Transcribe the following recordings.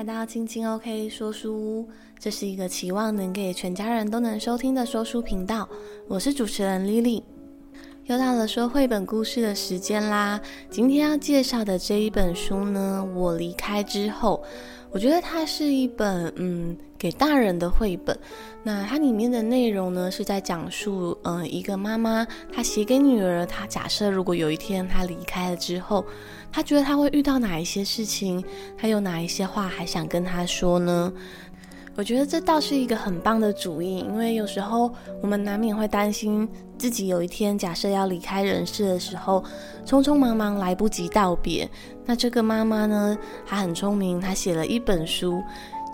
来到青青 OK 说书屋，这是一个期望能给全家人都能收听的说书频道。我是主持人 Lily，又到了说绘本故事的时间啦。今天要介绍的这一本书呢，我离开之后。我觉得它是一本嗯给大人的绘本，那它里面的内容呢是在讲述嗯一个妈妈她写给女儿，她假设如果有一天她离开了之后，她觉得她会遇到哪一些事情，她有哪一些话还想跟她说呢？我觉得这倒是一个很棒的主意，因为有时候我们难免会担心自己有一天假设要离开人世的时候，匆匆忙忙来不及道别。那这个妈妈呢，她很聪明，她写了一本书，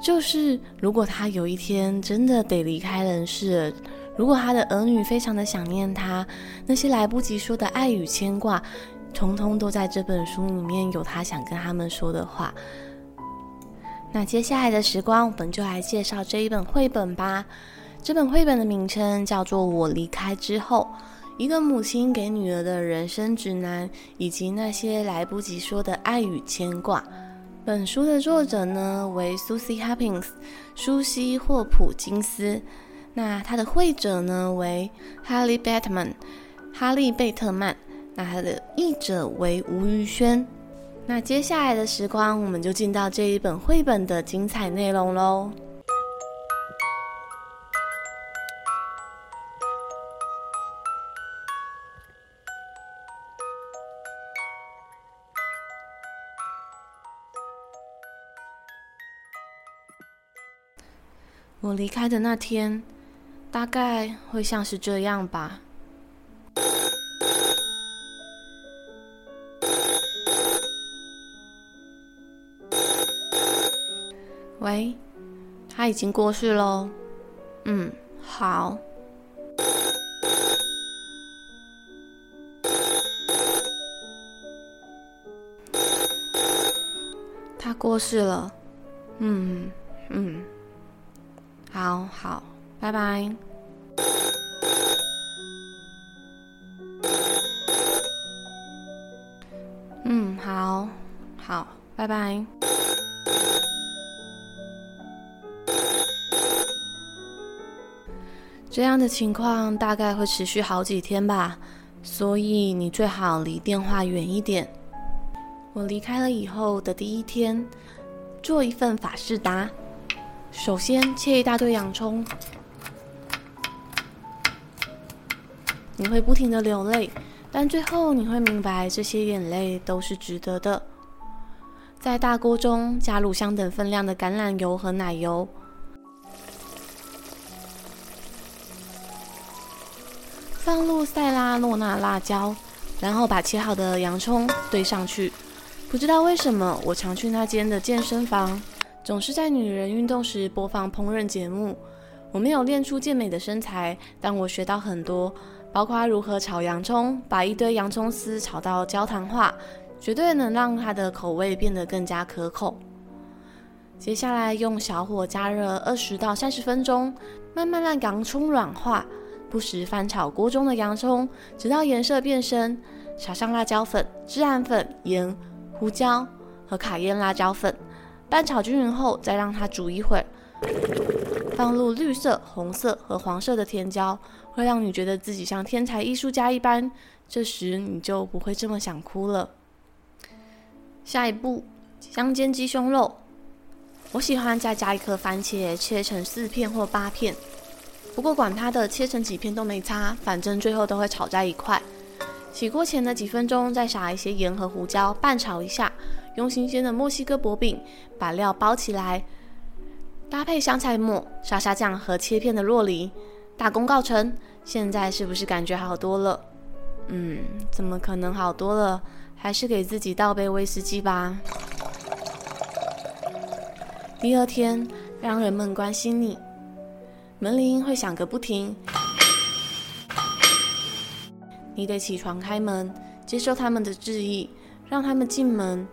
就是如果她有一天真的得离开人世了，如果她的儿女非常的想念她，那些来不及说的爱与牵挂，通通都在这本书里面有她想跟他们说的话。那接下来的时光，我们就来介绍这一本绘本吧。这本绘本的名称叫做《我离开之后》，一个母亲给女儿的人生指南，以及那些来不及说的爱与牵挂。本书的作者呢为 Susie Hopkins，舒西·霍普金斯。那他的绘者呢为 Harley Bateman，哈利·贝特曼。那他的译者为吴于轩。那接下来的时光，我们就进到这一本绘本的精彩内容喽。我离开的那天，大概会像是这样吧。喂，他已经过世喽。嗯，好。他过世了。嗯嗯，好好，拜拜。嗯，好好，拜拜。这样的情况大概会持续好几天吧，所以你最好离电话远一点。我离开了以后的第一天，做一份法式达。首先切一大堆洋葱，你会不停的流泪，但最后你会明白这些眼泪都是值得的。在大锅中加入相等分量的橄榄油和奶油。塞拉诺纳辣椒，然后把切好的洋葱堆上去。不知道为什么，我常去那间的健身房，总是在女人运动时播放烹饪节目。我没有练出健美的身材，但我学到很多，包括如何炒洋葱，把一堆洋葱丝炒到焦糖化，绝对能让它的口味变得更加可口。接下来用小火加热二十到三十分钟，慢慢让洋葱软化。不时翻炒锅中的洋葱，直到颜色变深，撒上辣椒粉、孜然粉、盐、胡椒和卡宴辣椒粉，拌炒均匀后，再让它煮一会儿。放入绿色、红色和黄色的甜椒，会让你觉得自己像天才艺术家一般。这时你就不会这么想哭了。下一步，香煎鸡胸肉，我喜欢再加一颗番茄，切成四片或八片。不过管它的，切成几片都没差，反正最后都会炒在一块。起锅前的几分钟，再撒一些盐和胡椒，拌炒一下。用新鲜的墨西哥薄饼把料包起来，搭配香菜末、沙沙酱和切片的酪梨，大功告成。现在是不是感觉好多了？嗯，怎么可能好多了？还是给自己倒杯威士忌吧。第二天，让人们关心你。门铃会响个不停，你得起床开门，接受他们的致意，让他们进门。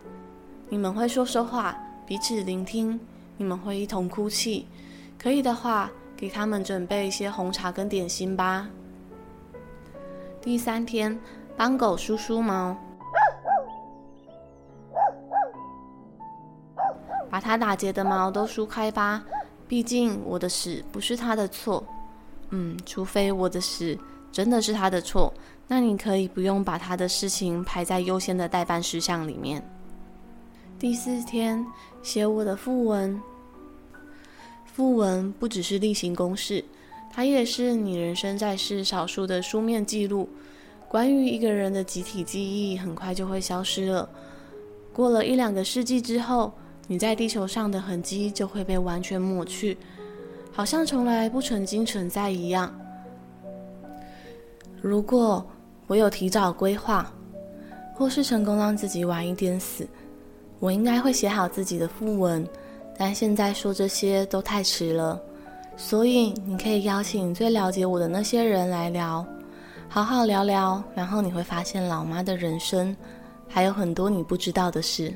你们会说说话，彼此聆听。你们会一同哭泣，可以的话，给他们准备一些红茶跟点心吧。第三天，帮狗梳梳毛。把它打结的毛都梳开吧。毕竟我的屎不是他的错。嗯，除非我的屎真的是他的错，那你可以不用把他的事情排在优先的待办事项里面。第四天，写我的訃文。訃文不只是例行公事，它也是你人生在世少数的书面记录。关于一个人的集体记忆，很快就会消失了。过了一两个世纪之后，你在地球上的痕迹就会被完全抹去，好像从来不曾经存在一样。如果我有提早规划，或是成功让自己晚一点死，我应该会写好自己的訃文。但现在说这些都太迟了，所以你可以邀请最了解我的那些人来聊。好好聊聊，然后你会发现老妈的人生还有很多你不知道的事。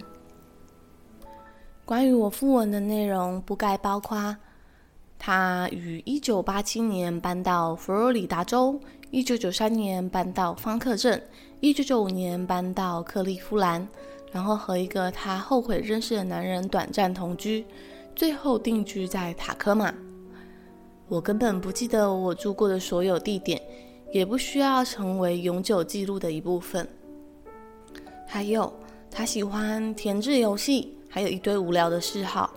关于我父文的内容，不该包括他于一九八七年搬到佛罗里达州，一九九三年搬到方克镇，一九九五年搬到克利夫兰，然后和一个他后悔认识的男人短暂同居，最后定居在塔科马。我根本不记得我住过的所有地点。也不需要成为永久记录的一部分。还有，他喜欢填字游戏，还有一堆无聊的嗜好。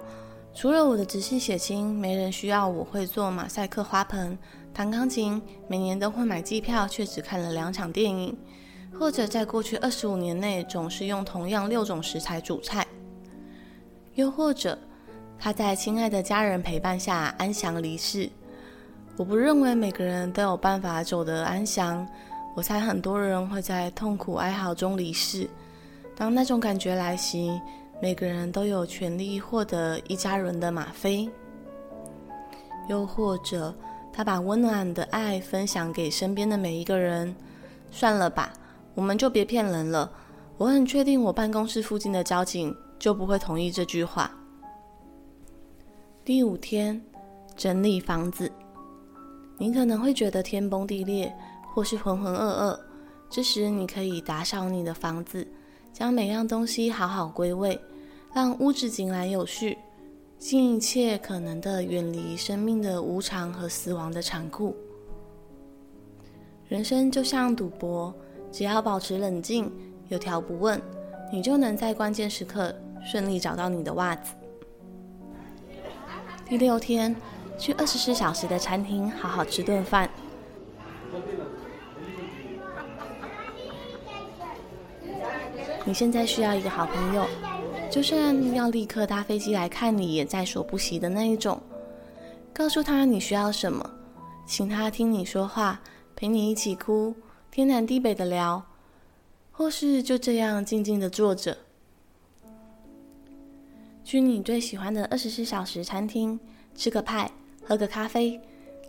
除了我的直系血亲，没人需要我会做马赛克花盆、弹钢琴，每年都会买机票，却只看了两场电影，或者在过去二十五年内总是用同样六种食材煮菜。又或者，他在亲爱的家人陪伴下安详离世。我不认为每个人都有办法走得安详，我猜很多人会在痛苦哀嚎中离世。当那种感觉来袭，每个人都有权利获得一家人的吗啡。又或者，他把温暖的爱分享给身边的每一个人。算了吧，我们就别骗人了。我很确定，我办公室附近的交警就不会同意这句话。第五天，整理房子。你可能会觉得天崩地裂，或是浑浑噩噩。这时，你可以打扫你的房子，将每样东西好好归位，让屋子井然有序，尽一切可能的远离生命的无常和死亡的残酷。人生就像赌博，只要保持冷静，有条不紊，你就能在关键时刻顺利找到你的袜子。第六天。去二十四小时的餐厅好好吃顿饭。你现在需要一个好朋友，就算要立刻搭飞机来看你也在所不惜的那一种。告诉他你需要什么，请他听你说话，陪你一起哭，天南地北的聊，或是就这样静静的坐着。去你最喜欢的二十四小时餐厅吃个派。喝个咖啡，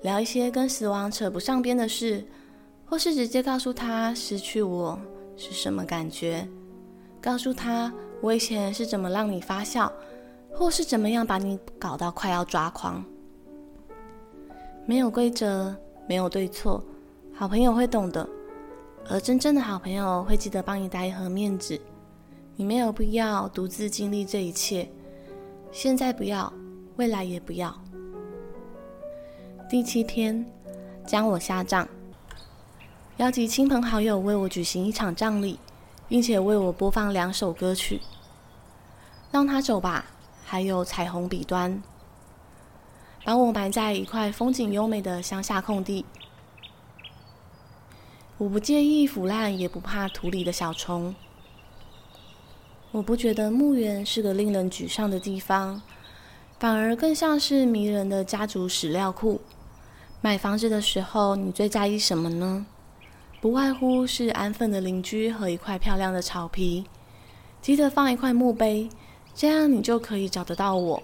聊一些跟死亡扯不上边的事，或是直接告诉他失去我是什么感觉，告诉他我以前是怎么让你发笑，或是怎么样把你搞到快要抓狂。没有规则，没有对错，好朋友会懂的，而真正的好朋友会记得帮你带一盒面纸。你没有必要独自经历这一切，现在不要，未来也不要。第七天，将我下葬，邀集亲朋好友为我举行一场葬礼，并且为我播放两首歌曲。让他走吧，还有彩虹彼端，把我埋在一块风景优美的乡下空地。我不介意腐烂，也不怕土里的小虫。我不觉得墓园是个令人沮丧的地方，反而更像是迷人的家族史料库。买房子的时候，你最在意什么呢？不外乎是安分的邻居和一块漂亮的草皮。记得放一块墓碑，这样你就可以找得到我。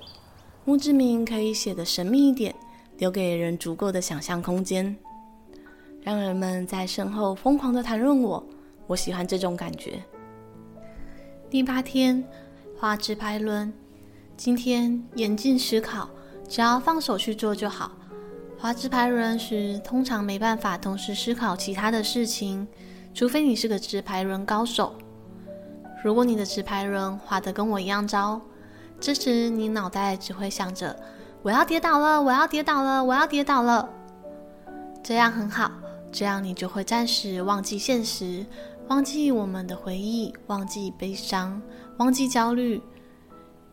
墓志铭可以写得神秘一点，留给人足够的想象空间，让人们在身后疯狂地谈论我。我喜欢这种感觉。第八天，画直排轮。今天严禁思考，只要放手去做就好。划直排轮时，通常没办法同时思考其他的事情，除非你是个直排轮高手。如果你的直排轮画得跟我一样糟，这时你脑袋只会想着：“我要跌倒了，我要跌倒了，我要跌倒了。”这样很好，这样你就会暂时忘记现实，忘记我们的回忆，忘记悲伤，忘记焦虑。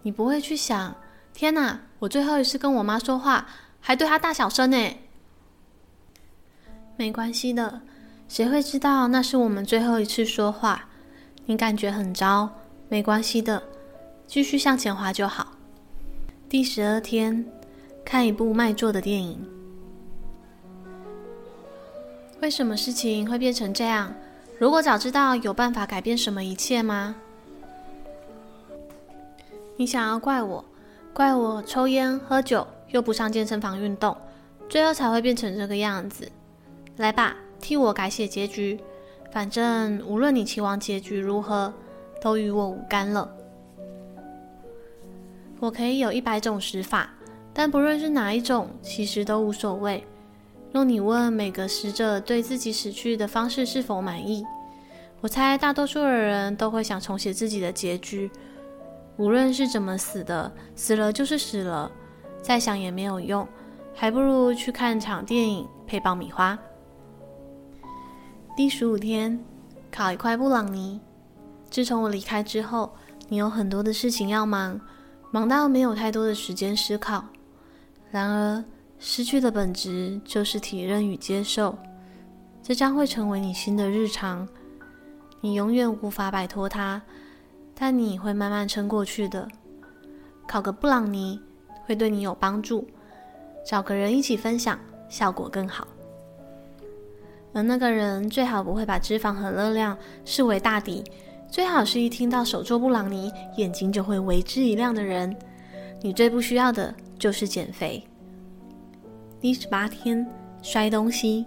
你不会去想：“天哪，我最后一次跟我妈说话，还对他大小声呢。”没关系的，谁会知道那是我们最后一次说话？你感觉很糟，没关系的，继续向前滑就好。第十二天，看一部卖座的电影。为什么事情会变成这样？如果早知道，有办法改变什么一切吗？你想要怪我，怪我抽烟喝酒，又不上健身房运动，最后才会变成这个样子。来吧，替我改写结局。反正无论你期望结局如何，都与我无干了。我可以有一百种死法，但不论是哪一种，其实都无所谓。若你问每个死者对自己死去的方式是否满意，我猜大多数的人都会想重写自己的结局。无论是怎么死的，死了就是死了，再想也没有用，还不如去看场电影配爆米花。第十五天，烤一块布朗尼。自从我离开之后，你有很多的事情要忙，忙到没有太多的时间思考。然而，失去的本质就是体认与接受，这将会成为你新的日常。你永远无法摆脱它，但你会慢慢撑过去的。烤个布朗尼会对你有帮助，找个人一起分享，效果更好。而那个人最好不会把脂肪和热量视为大敌，最好是一听到手做布朗尼，眼睛就会为之一亮的人。你最不需要的就是减肥。第十八天，摔东西。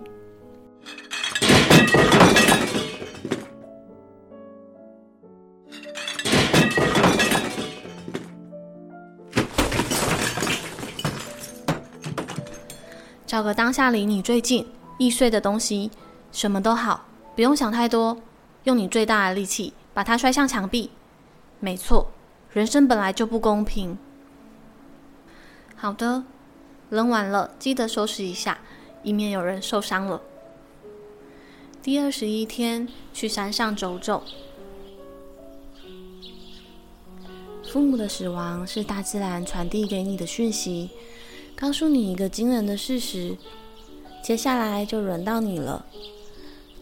找个当下离你最近。易碎的东西，什么都好，不用想太多，用你最大的力气把它摔向墙壁。没错，人生本来就不公平。好的，扔完了记得收拾一下，以免有人受伤了。第二十一天，去山上走走。父母的死亡是大自然传递给你的讯息，告诉你一个惊人的事实。接下来就轮到你了，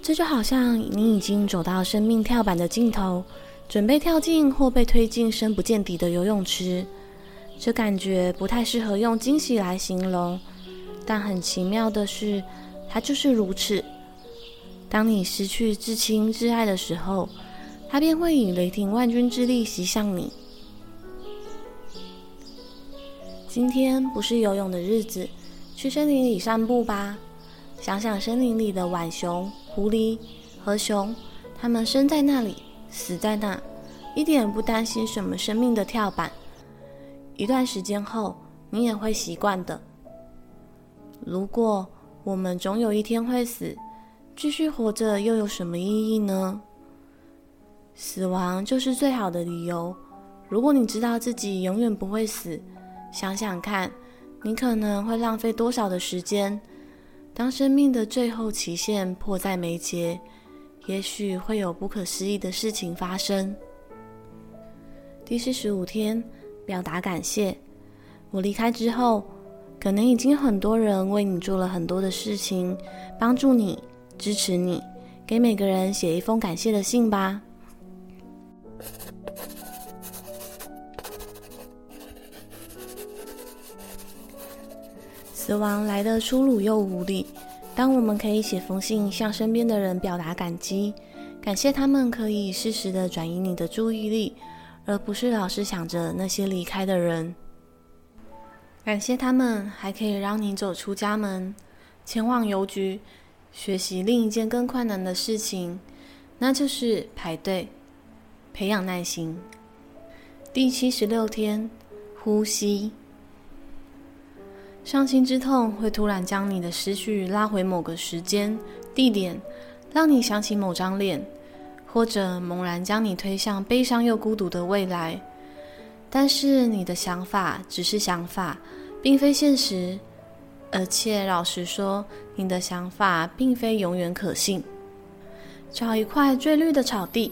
这就好像你已经走到生命跳板的尽头，准备跳进或被推进深不见底的游泳池。这感觉不太适合用惊喜来形容，但很奇妙的是，它就是如此。当你失去至亲至爱的时候，它便会以雷霆万钧之力袭向你。今天不是游泳的日子，去森林里散步吧。想想森林里的浣熊、狐狸和熊，它们生在那里，死在那，一点不担心什么生命的跳板。一段时间后，你也会习惯的。如果我们总有一天会死，继续活着又有什么意义呢？死亡就是最好的理由。如果你知道自己永远不会死，想想看，你可能会浪费多少的时间。当生命的最后期限迫在眉睫，也许会有不可思议的事情发生。第四十五天，表达感谢。我离开之后，可能已经很多人为你做了很多的事情，帮助你、支持你。给每个人写一封感谢的信吧。死亡来得粗鲁又无力。当我们可以写封信向身边的人表达感激，感谢他们可以适时的转移你的注意力，而不是老是想着那些离开的人。感谢他们还可以让你走出家门，前往邮局，学习另一件更困难的事情，那就是排队，培养耐心。第七十六天，呼吸。伤心之痛会突然将你的思绪拉回某个时间、地点，让你想起某张脸，或者猛然将你推向悲伤又孤独的未来。但是你的想法只是想法，并非现实。而且老实说，你的想法并非永远可信。找一块最绿的草地，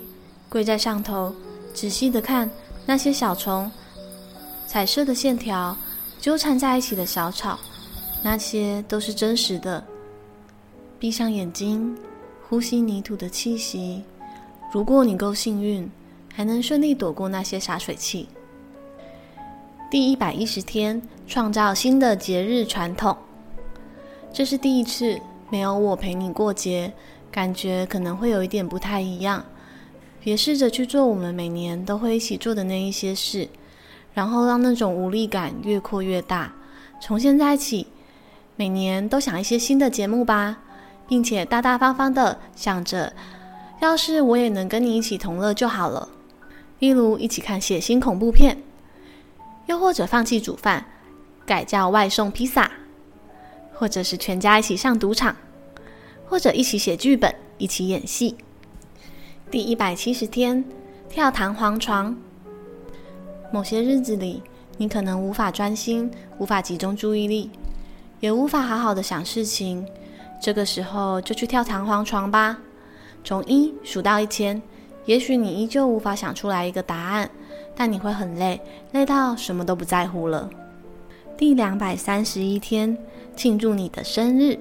跪在上头，仔细的看那些小虫、彩色的线条纠缠在一起的小草，那些都是真实的。闭上眼睛，呼吸泥土的气息。如果你够幸运，还能顺利躲过那些洒水器。第一百一十天，创造新的节日传统。这是第一次没有我陪你过节，感觉可能会有一点不太一样。别试着去做我们每年都会一起做的那一些事，然后让那种无力感越扩越大。从现在起，每年都想一些新的节目吧，并且大大方方的想着，要是我也能跟你一起同乐就好了。例如一起看血腥恐怖片，又或者放弃煮饭，改叫外送披萨。或者是全家一起上赌场，或者一起写剧本，一起演戏。第一百七十天，跳弹簧床。某些日子里，你可能无法专心，无法集中注意力，也无法好好的想事情。这个时候就去跳弹簧床吧，从一数到一千。也许你依旧无法想出来一个答案，但你会很累，累到什么都不在乎了。第两百三十一天。庆祝你的生日！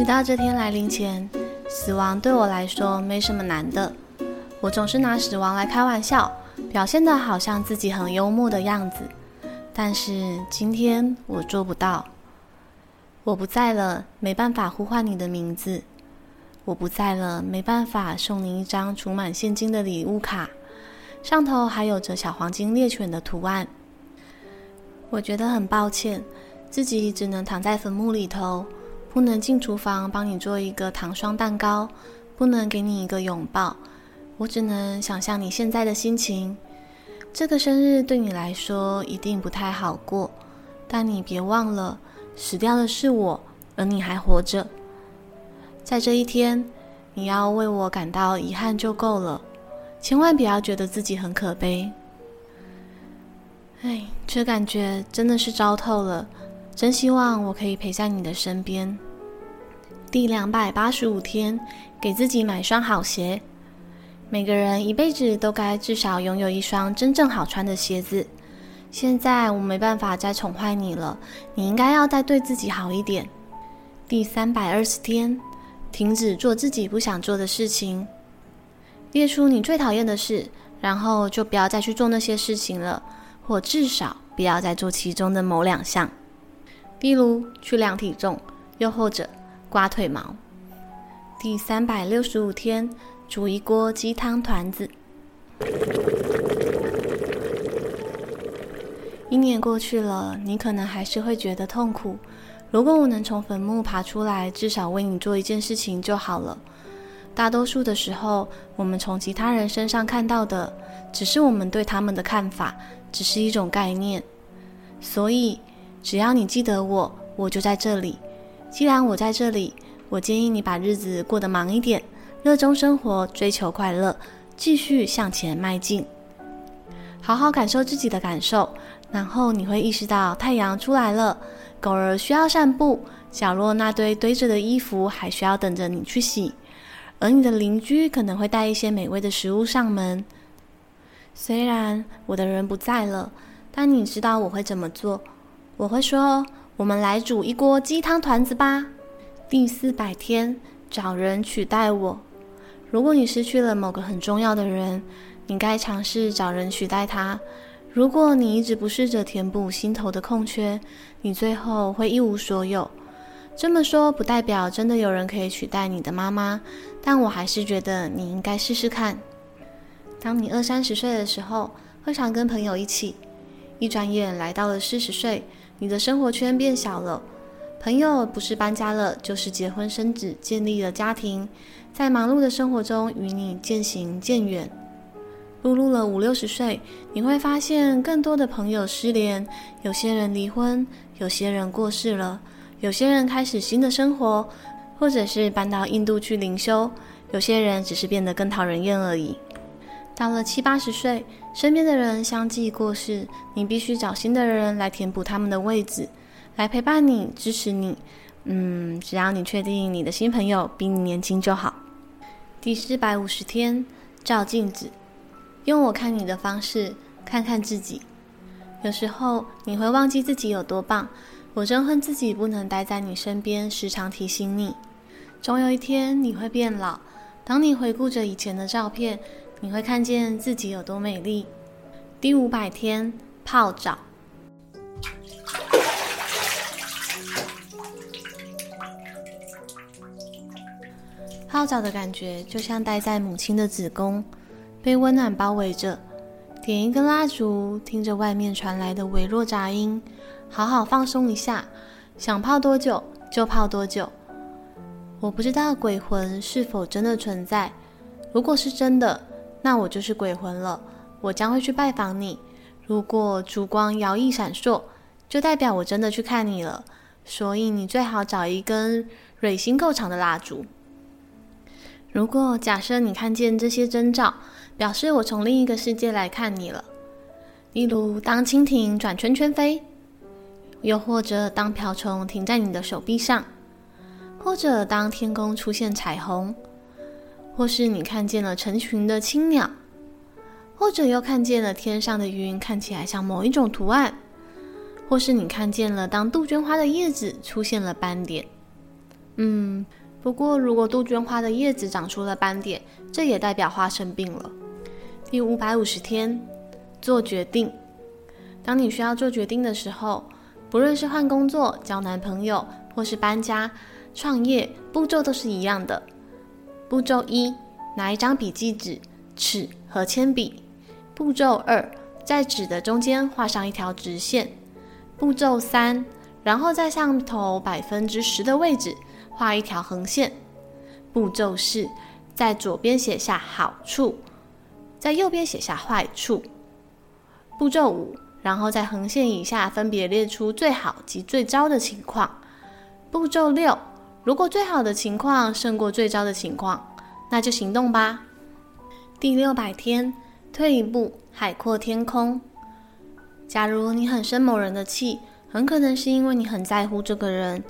直到这天来临前，死亡对我来说没什么难的。我总是拿死亡来开玩笑，表现得好像自己很幽默的样子。但是今天我做不到。我不在了，没办法呼唤你的名字。我不在了，没办法送你一张储满现金的礼物卡，上头还有着小黄金猎犬的图案。我觉得很抱歉，自己只能躺在坟墓里头，不能进厨房帮你做一个糖霜蛋糕，不能给你一个拥抱。我只能想象你现在的心情。这个生日对你来说一定不太好过，但你别忘了，死掉的是我，而你还活着。在这一天，你要为我感到遗憾就够了，千万不要觉得自己很可悲。哎，这感觉真的是糟透了，真希望我可以陪在你的身边。第两百八十五天，给自己买双好鞋。每个人一辈子都该至少拥有一双真正好穿的鞋子。现在我没办法再宠坏你了，你应该要再对自己好一点。第三百二十天。停止做自己不想做的事情，列出你最讨厌的事，然后就不要再去做那些事情了，或至少不要再做其中的某两项，例如去量体重，又或者刮腿毛。第三百六十五天，煮一锅鸡汤团子。一年过去了，你可能还是会觉得痛苦。如果我能从坟墓爬出来，至少为你做一件事情就好了。大多数的时候，我们从其他人身上看到的，只是我们对他们的看法，只是一种概念。所以，只要你记得我，我就在这里。既然我在这里，我建议你把日子过得忙一点，热衷生活，追求快乐，继续向前迈进。好好感受自己的感受，然后你会意识到太阳出来了。狗儿需要散步，角落那堆堆着的衣服还需要等着你去洗，而你的邻居可能会带一些美味的食物上门。虽然我的人不在了，但你知道我会怎么做？我会说：“我们来煮一锅鸡汤团子吧。”第四百天，找人取代我。如果你失去了某个很重要的人，你该尝试找人取代他。如果你一直不试着填补心头的空缺，你最后会一无所有。这么说不代表真的有人可以取代你的妈妈，但我还是觉得你应该试试看。当你二三十岁的时候，会常跟朋友一起，一转眼来到了四十岁，你的生活圈变小了，朋友不是搬家了，就是结婚生子，建立了家庭，在忙碌的生活中与你渐行渐远。步入了五六十岁，你会发现更多的朋友失联，有些人离婚，有些人过世了，有些人开始新的生活，或者是搬到印度去灵修，有些人只是变得更讨人厌而已。到了七八十岁，身边的人相继过世，你必须找新的人来填补他们的位置，来陪伴你、支持你。嗯，只要你确定你的新朋友比你年轻就好。第四百五十天，照镜子，用我看你的方式看看自己。有时候你会忘记自己有多棒，我憎恨自己不能待在你身边，时常提醒你。总有一天你会变老，当你回顾着以前的照片。你会看见自己有多美丽。第五百天，泡澡。泡澡的感觉就像待在母亲的子宫，被温暖包围着。点一根蜡烛，听着外面传来的微弱杂音，好好放松一下。想泡多久就泡多久。我不知道鬼魂是否真的存在，如果是真的。那我就是鬼魂了，我将会去拜访你。如果烛光摇曳闪烁，就代表我真的去看你了。所以你最好找一根蕊心够长的蜡烛。如果假设你看见这些征兆，表示我从另一个世界来看你了。例如，当蜻蜓转圈圈飞，又或者当瓢虫停在你的手臂上，或者当天空出现彩虹。或是你看见了成群的青鸟，或者又看见了天上的云看起来像某一种图案，或是你看见了当杜鹃花的叶子出现了斑点。嗯，不过如果杜鹃花的叶子长出了斑点，这也代表花生病了。第五百五十天，做决定。当你需要做决定的时候，不论是换工作、交男朋友，或是搬家、创业，步骤都是一样的。步骤一，拿一张笔记纸、尺和铅笔。步骤二，在纸的中间画上一条直线。步骤三，然后在上头百分之十的位置画一条横线。步骤四，在左边写下好处，在右边写下坏处。步骤五，然后在横线以下分别列出最好及最糟的情况。步骤六。如果最好的情况胜过最糟的情况，那就行动吧。第六百天，退一步，海阔天空。假如你很生某人的气，很可能是因为你很在乎这个人。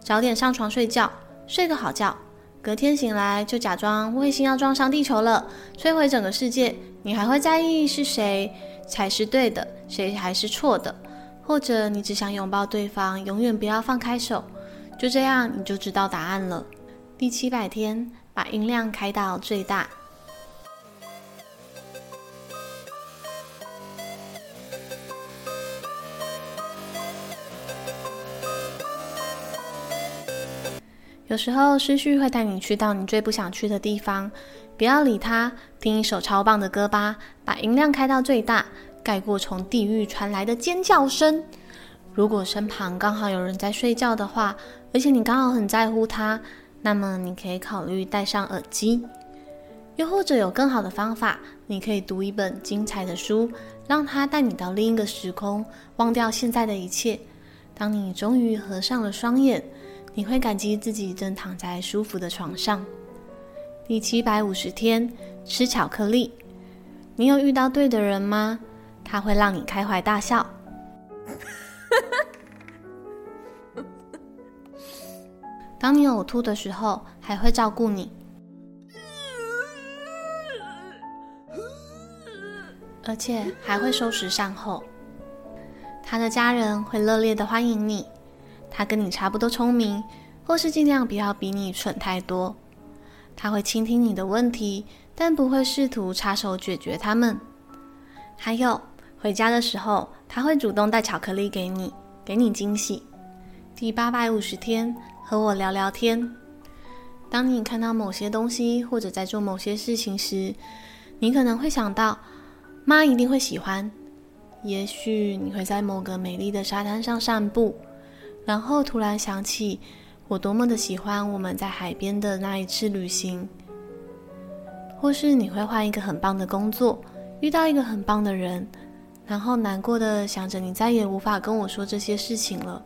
早点上床睡觉，睡个好觉。隔天醒来就假装卫星要撞上地球了，摧毁整个世界。你还会在意是谁才是对的，谁还是错的？或者你只想拥抱对方，永远不要放开手。就这样，你就知道答案了。第七百天，把音量开到最大。有时候，思绪会带你去到你最不想去的地方，不要理他，听一首超棒的歌吧。把音量开到最大，盖过从地狱传来的尖叫声。如果身旁刚好有人在睡觉的话，而且你刚好很在乎他，那么你可以考虑戴上耳机。又或者有更好的方法，你可以读一本精彩的书，让它带你到另一个时空，忘掉现在的一切。当你终于合上了双眼，你会感激自己正躺在舒服的床上。第七百五十天，吃巧克力。你有遇到对的人吗？他会让你开怀大笑。当你呕吐的时候，还会照顾你，而且还会收拾善后。他的家人会热烈的欢迎你。他跟你差不多聪明，或是尽量不要比你蠢太多。他会倾听你的问题，但不会试图插手解决他们。还有，回家的时候，他会主动带巧克力给你，给你惊喜。第八百五十天，和我聊聊天。当你看到某些东西，或者在做某些事情时，你可能会想到，妈一定会喜欢。也许你会在某个美丽的沙滩上散步，然后突然想起我多么的喜欢我们在海边的那一次旅行。或是你会换一个很棒的工作，遇到一个很棒的人。然后难过的想着，你再也无法跟我说这些事情了。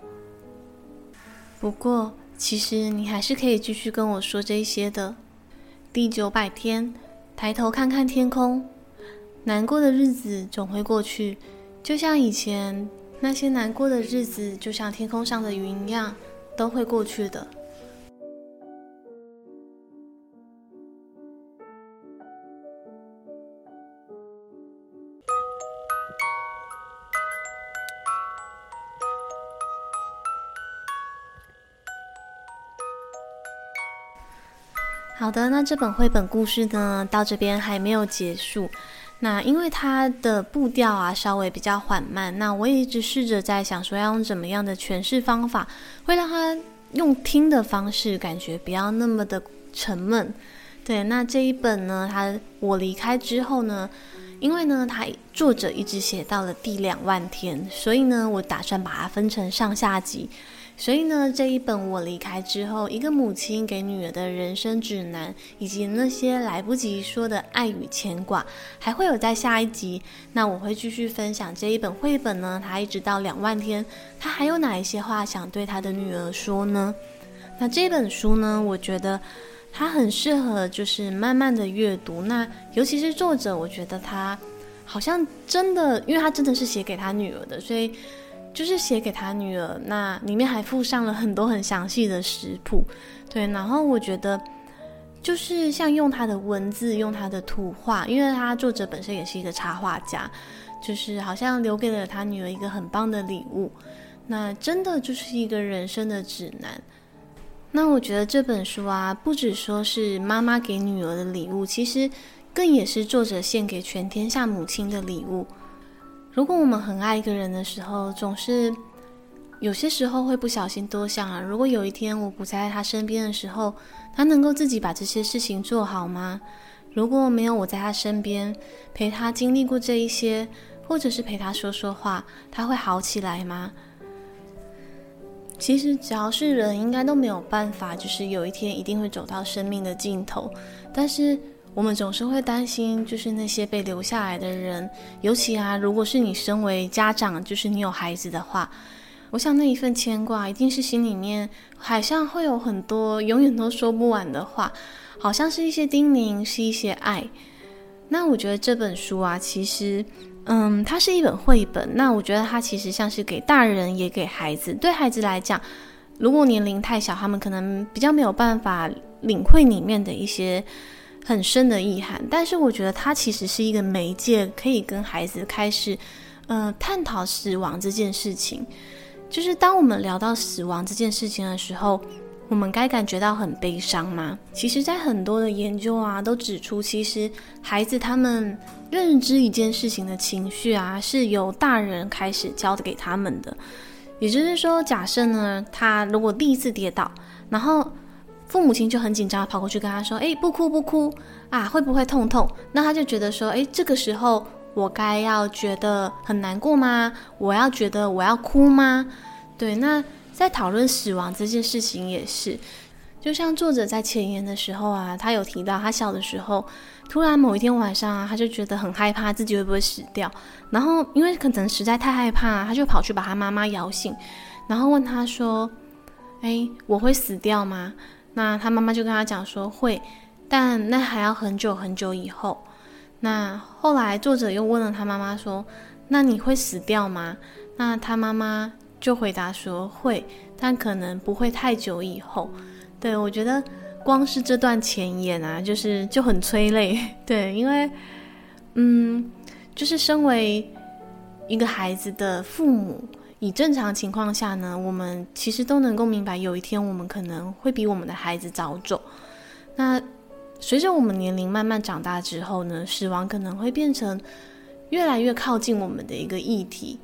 不过，其实你还是可以继续跟我说这些的。第九百天，抬头看看天空，难过的日子总会过去，就像以前那些难过的日子，就像天空上的云一样，都会过去的。好的，那这本绘本故事呢，到这边还没有结束。那因为它的步调啊稍微比较缓慢，那我也一直试着在想说要用怎么样的诠释方法，会让它用听的方式感觉不要那么的沉闷。对，那这一本呢，它我离开之后呢，因为呢，它作者一直写到了第两万天，所以呢，我打算把它分成上下集。所以呢，这一本我离开之后，一个母亲给女儿的人生指南，以及那些来不及说的爱与牵挂，还会有在下一集。那我会继续分享这一本绘本呢，它一直到两万天，它还有哪一些话想对他的女儿说呢？那这本书呢，我觉得它很适合就是慢慢的阅读。那尤其是作者，我觉得他好像真的，因为他真的是写给他女儿的，所以。就是写给他女儿，那里面还附上了很多很详细的食谱，对。然后我觉得，就是像用他的文字，用他的图画，因为他作者本身也是一个插画家，就是好像留给了他女儿一个很棒的礼物。那真的就是一个人生的指南。那我觉得这本书啊，不只说是妈妈给女儿的礼物，其实更也是作者献给全天下母亲的礼物。如果我们很爱一个人的时候，总是有些时候会不小心多想啊。如果有一天我不在他身边的时候，他能够自己把这些事情做好吗？如果没有我在他身边陪他经历过这一些，或者是陪他说说话，他会好起来吗？其实只要是人，应该都没有办法，就是有一天一定会走到生命的尽头，但是。我们总是会担心，就是那些被留下来的人，尤其啊，如果是你身为家长，就是你有孩子的话，我想那一份牵挂，一定是心里面好像会有很多永远都说不完的话，好像是一些叮咛，是一些爱。那我觉得这本书啊，其实，嗯，它是一本绘本。那我觉得它其实像是给大人也给孩子。对孩子来讲，如果年龄太小，他们可能比较没有办法领会里面的一些。很深的意涵，但是我觉得它其实是一个媒介，可以跟孩子开始，呃，探讨死亡这件事情。就是当我们聊到死亡这件事情的时候，我们该感觉到很悲伤吗？其实，在很多的研究啊，都指出，其实孩子他们认知一件事情的情绪啊，是由大人开始教给他们的。也就是说，假设呢，他如果第一次跌倒，然后。父母亲就很紧张，跑过去跟他说：“诶，不哭不哭啊，会不会痛痛？”那他就觉得说：“诶，这个时候我该要觉得很难过吗？我要觉得我要哭吗？”对，那在讨论死亡这件事情也是，就像作者在前言的时候啊，他有提到他小的时候，突然某一天晚上啊，他就觉得很害怕自己会不会死掉，然后因为可能实在太害怕，他就跑去把他妈妈摇醒，然后问他说：“诶，我会死掉吗？”那他妈妈就跟他讲说会，但那还要很久很久以后。那后来作者又问了他妈妈说：“那你会死掉吗？”那他妈妈就回答说：“会，但可能不会太久以后。”对，我觉得光是这段前言啊，就是就很催泪。对，因为嗯，就是身为一个孩子的父母。以正常情况下呢，我们其实都能够明白，有一天我们可能会比我们的孩子早走。那随着我们年龄慢慢长大之后呢，死亡可能会变成越来越靠近我们的一个议题。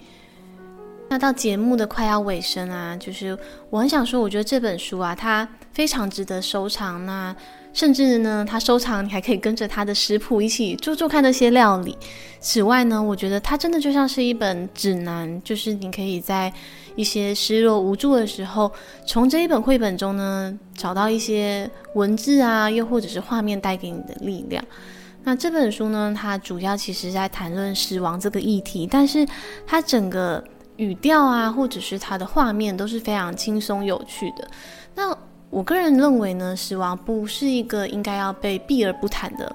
那到节目的快要尾声啊，就是我很想说，我觉得这本书啊，它非常值得收藏。那甚至呢，他收藏，你还可以跟着他的食谱一起做做看那些料理。此外呢，我觉得它真的就像是一本指南，就是你可以在一些失落无助的时候，从这一本绘本中呢，找到一些文字啊，又或者是画面带给你的力量。那这本书呢，它主要其实在谈论死亡这个议题，但是它整个语调啊，或者是它的画面都是非常轻松有趣的。那我个人认为呢，死亡不是一个应该要被避而不谈的，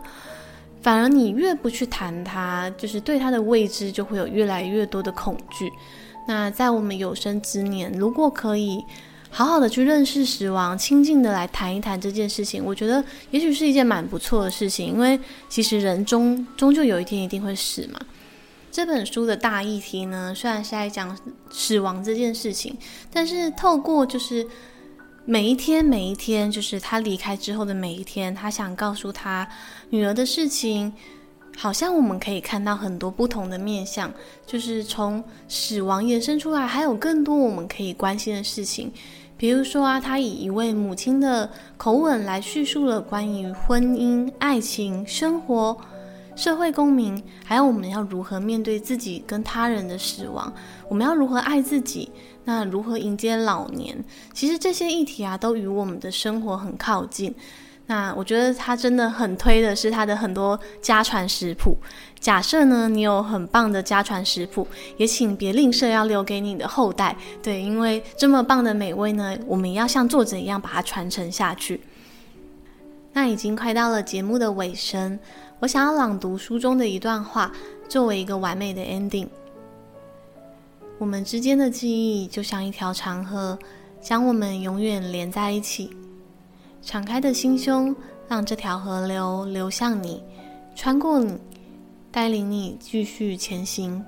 反而你越不去谈它，就是对它的未知就会有越来越多的恐惧。那在我们有生之年，如果可以好好的去认识死亡，亲近的来谈一谈这件事情，我觉得也许是一件蛮不错的事情，因为其实人终终究有一天一定会死嘛。这本书的大议题呢，虽然是在讲死亡这件事情，但是透过就是每一天每一天，就是他离开之后的每一天，他想告诉他女儿的事情，好像我们可以看到很多不同的面相，就是从死亡延伸出来，还有更多我们可以关心的事情，比如说啊，他以一位母亲的口吻来叙述了关于婚姻、爱情、生活。社会公民，还有我们要如何面对自己跟他人的死亡？我们要如何爱自己？那如何迎接老年？其实这些议题啊，都与我们的生活很靠近。那我觉得他真的很推的是他的很多家传食谱。假设呢，你有很棒的家传食谱，也请别吝啬要留给你的后代。对，因为这么棒的美味呢，我们也要像作者一样把它传承下去。那已经快到了节目的尾声。我想要朗读书中的一段话，作为一个完美的 ending。我们之间的记忆就像一条长河，将我们永远连在一起。敞开的心胸，让这条河流流向你，穿过你，带领你继续前行。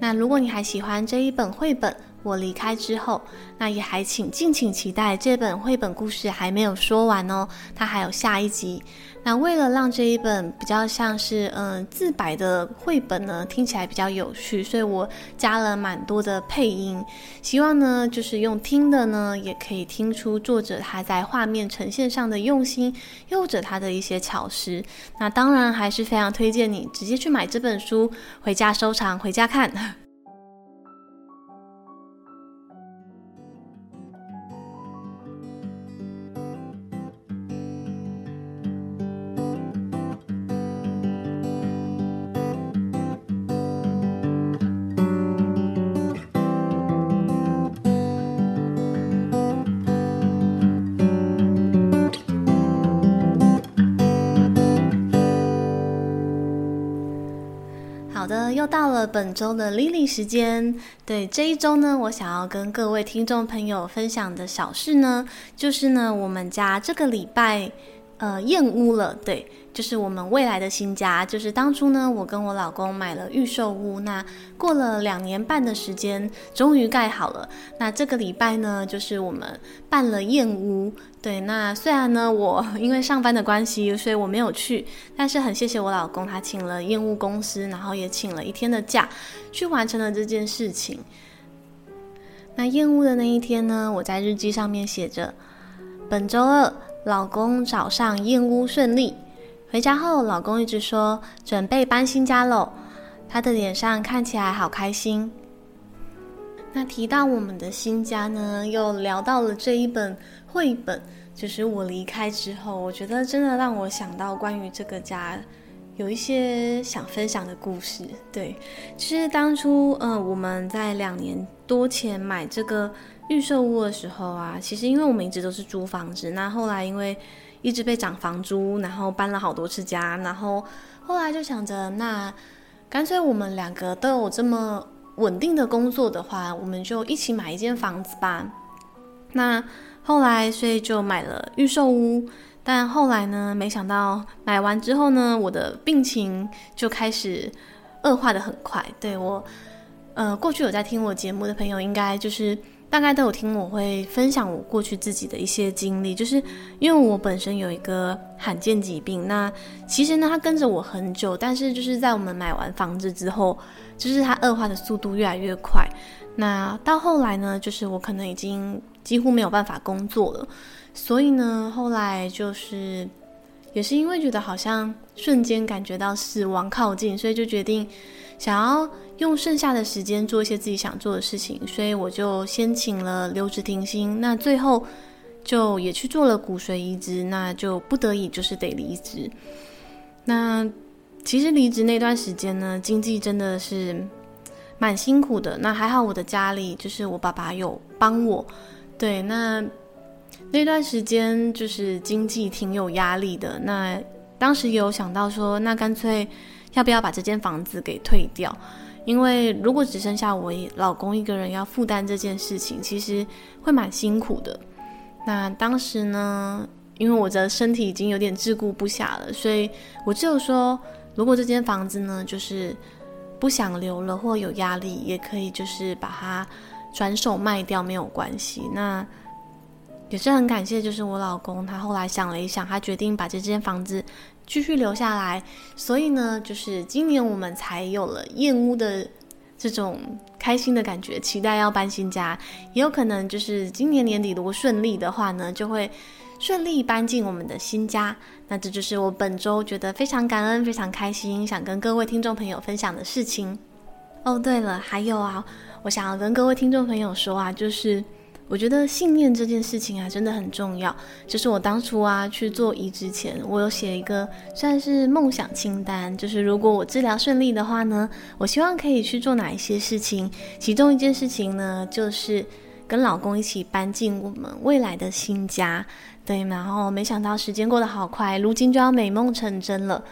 那如果你还喜欢这一本绘本，我离开之后，那也还请敬请期待这本绘本故事还没有说完哦，它还有下一集。那为了让这一本比较像是嗯、自白的绘本呢，听起来比较有趣，所以我加了蛮多的配音，希望呢就是用听的呢也可以听出作者他在画面呈现上的用心，又或者他的一些巧思。那当然还是非常推荐你直接去买这本书回家收藏，回家看。到了本周的 Lily 时间。对，这一周呢，我想要跟各位听众朋友分享的小事呢，就是呢，我们家这个礼拜呃验屋了。对。就是我们未来的新家，就是当初呢，我跟我老公买了预售屋，那过了两年半的时间，终于盖好了。那这个礼拜呢，就是我们办了验屋。对，那虽然呢，我因为上班的关系，所以我没有去，但是很谢谢我老公，他请了验屋公司，然后也请了一天的假，去完成了这件事情。那验屋的那一天呢，我在日记上面写着：本周二，老公早上验屋顺利。回家后，老公一直说准备搬新家喽，他的脸上看起来好开心。那提到我们的新家呢，又聊到了这一本绘本，就是我离开之后，我觉得真的让我想到关于这个家有一些想分享的故事。对，其实当初嗯、呃，我们在两年多前买这个预售屋的时候啊，其实因为我们一直都是租房子，那后来因为一直被涨房租，然后搬了好多次家，然后后来就想着，那干脆我们两个都有这么稳定的工作的话，我们就一起买一间房子吧。那后来，所以就买了预售屋，但后来呢，没想到买完之后呢，我的病情就开始恶化的很快。对我，呃，过去有在听我节目的朋友，应该就是。大概都有听我会分享我过去自己的一些经历，就是因为我本身有一个罕见疾病，那其实呢，它跟着我很久，但是就是在我们买完房子之后，就是它恶化的速度越来越快。那到后来呢，就是我可能已经几乎没有办法工作了，所以呢，后来就是也是因为觉得好像瞬间感觉到死亡靠近，所以就决定想要。用剩下的时间做一些自己想做的事情，所以我就先请了留职停薪，那最后就也去做了骨髓移植，那就不得已就是得离职。那其实离职那段时间呢，经济真的是蛮辛苦的。那还好我的家里就是我爸爸有帮我，对，那那段时间就是经济挺有压力的。那当时也有想到说，那干脆要不要把这间房子给退掉？因为如果只剩下我老公一个人要负担这件事情，其实会蛮辛苦的。那当时呢，因为我的身体已经有点自顾不暇了，所以我只有说，如果这间房子呢，就是不想留了或有压力，也可以就是把它转手卖掉，没有关系。那也是很感谢，就是我老公他后来想了一想，他决定把这间房子。继续留下来，所以呢，就是今年我们才有了燕屋的这种开心的感觉，期待要搬新家，也有可能就是今年年底如果顺利的话呢，就会顺利搬进我们的新家。那这就是我本周觉得非常感恩、非常开心，想跟各位听众朋友分享的事情。哦，对了，还有啊，我想要跟各位听众朋友说啊，就是。我觉得信念这件事情啊，真的很重要。就是我当初啊去做移植前，我有写一个算是梦想清单，就是如果我治疗顺利的话呢，我希望可以去做哪一些事情。其中一件事情呢，就是跟老公一起搬进我们未来的新家。对，然后没想到时间过得好快，如今就要美梦成真了。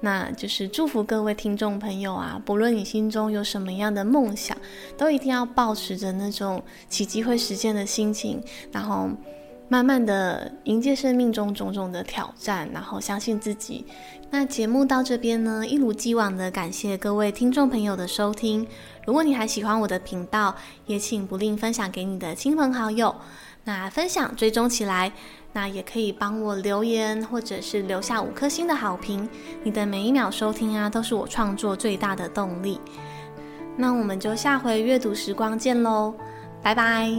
那就是祝福各位听众朋友啊，不论你心中有什么样的梦想，都一定要保持着那种奇迹会实现的心情，然后慢慢的迎接生命中种种的挑战，然后相信自己。那节目到这边呢，一如既往的感谢各位听众朋友的收听。如果你还喜欢我的频道，也请不吝分享给你的亲朋好友。那分享追踪起来。那也可以帮我留言，或者是留下五颗星的好评。你的每一秒收听啊，都是我创作最大的动力。那我们就下回阅读时光见喽，拜拜。